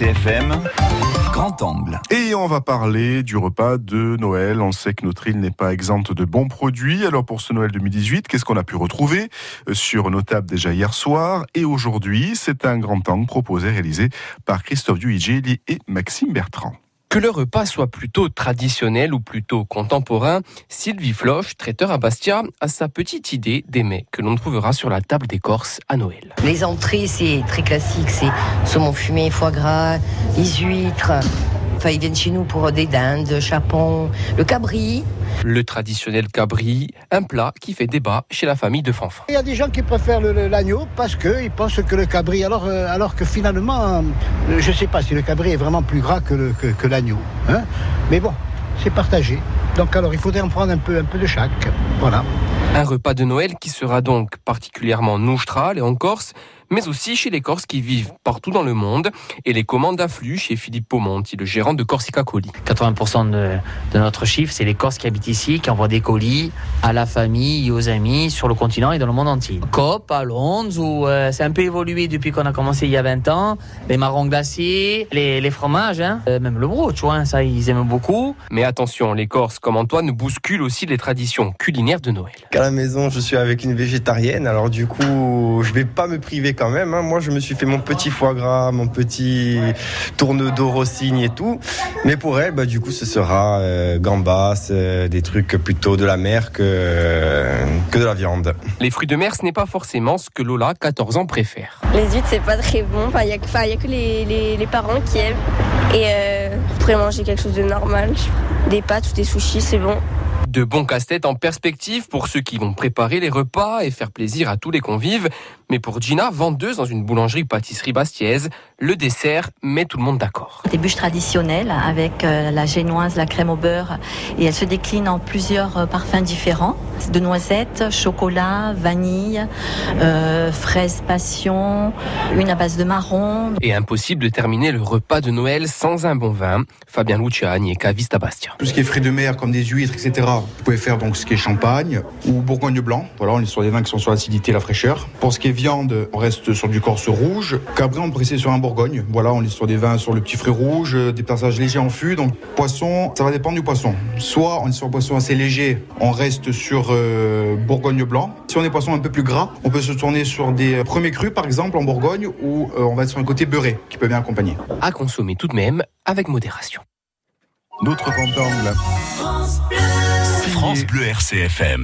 RCFM, grand angle. Et on va parler du repas de Noël. On sait que notre île n'est pas exempte de bons produits. Alors pour ce Noël 2018, qu'est-ce qu'on a pu retrouver euh, sur nos tables déjà hier soir et aujourd'hui? C'est un grand angle proposé, réalisé par Christophe Duigeli et Maxime Bertrand. Que le repas soit plutôt traditionnel ou plutôt contemporain, Sylvie Floche, traiteur à Bastia, a sa petite idée des mets que l'on trouvera sur la table des Corses à Noël. Les entrées, c'est très classique, c'est saumon fumé, foie gras, les huîtres. Enfin, ils viennent chez nous pour des dindes, chapon, le cabri. Le traditionnel cabri, un plat qui fait débat chez la famille de Fanfan. Il y a des gens qui préfèrent l'agneau parce qu'ils pensent que le cabri, alors, euh, alors que finalement, euh, je ne sais pas si le cabri est vraiment plus gras que, l'agneau. hein. Mais bon, c'est partagé. Donc alors, il faudrait en prendre un peu, un peu de chaque. Voilà. Un repas de Noël qui sera donc particulièrement noustral et en Corse, mais aussi chez les Corses qui vivent partout dans le monde. Et les commandes affluent chez Philippe Paumonti, le gérant de Corsica Coli. 80% de, de notre chiffre, c'est les Corses qui habitent ici, qui envoient des colis à la famille et aux amis sur le continent et dans le monde entier. Coop à Londres, où euh, c'est un peu évolué depuis qu'on a commencé il y a 20 ans. Les marrons glacés, les, les fromages, hein, euh, même le brooch, tu vois, hein, ça ils aiment beaucoup. Mais attention, les Corses comme Antoine bousculent aussi les traditions culinaires de Noël. À la maison, je suis avec une végétarienne, alors du coup, je vais pas me priver quand même. hein. Moi, je me suis fait mon petit foie gras, mon petit tourne d'eau rossigne et tout. Mais pour elle, bah, du coup, ce sera euh, gambas, euh, des trucs plutôt de la mer que, euh, que de la viande. Les fruits de mer, ce n'est pas forcément ce que Lola, 14 ans, préfère. Les huîtres, c'est pas très bon. Enfin, il n'y a, que- enfin, y a que les, les- les parents qui aiment. Et euh, vous pourrez manger quelque chose de normal. Des pâtes ou des sushis, c'est bon. De bons casse-têtes en perspective pour ceux qui vont préparer les repas et faire plaisir à tous les convives. Mais pour Gina, vendeuse dans une boulangerie-pâtisserie bastiaise, le dessert met tout le monde d'accord. Des bûches traditionnelles avec euh, la génoise, la crème au beurre et elle se décline en plusieurs euh, parfums différents de noisettes, chocolat, vanille, euh, fraise passion, une à base de marron. Et impossible de terminer le repas de Noël sans un bon vin. Fabien Luciani est caviste à Bastia. Tout ce qui est fruits de mer comme des huîtres, etc. Vous pouvez faire donc ce qui est champagne ou bourgogne blanc. Voilà, on est sur des vins qui sont sur l'acidité et la fraîcheur. Pour ce qui est viande, on reste sur du corse rouge. Cabri, on sur un bourgogne. Voilà, on est sur des vins sur le petit fruit rouge, euh, des passages légers en fût. Donc poisson, ça va dépendre du poisson. Soit on est sur un poisson assez léger, on reste sur euh, bourgogne blanc. Si on est poisson un peu plus gras, on peut se tourner sur des euh, premiers crus par exemple en Bourgogne ou euh, on va être sur un côté beurré qui peut bien accompagner. À consommer tout de même avec modération. Angle. France Bleu RCFM.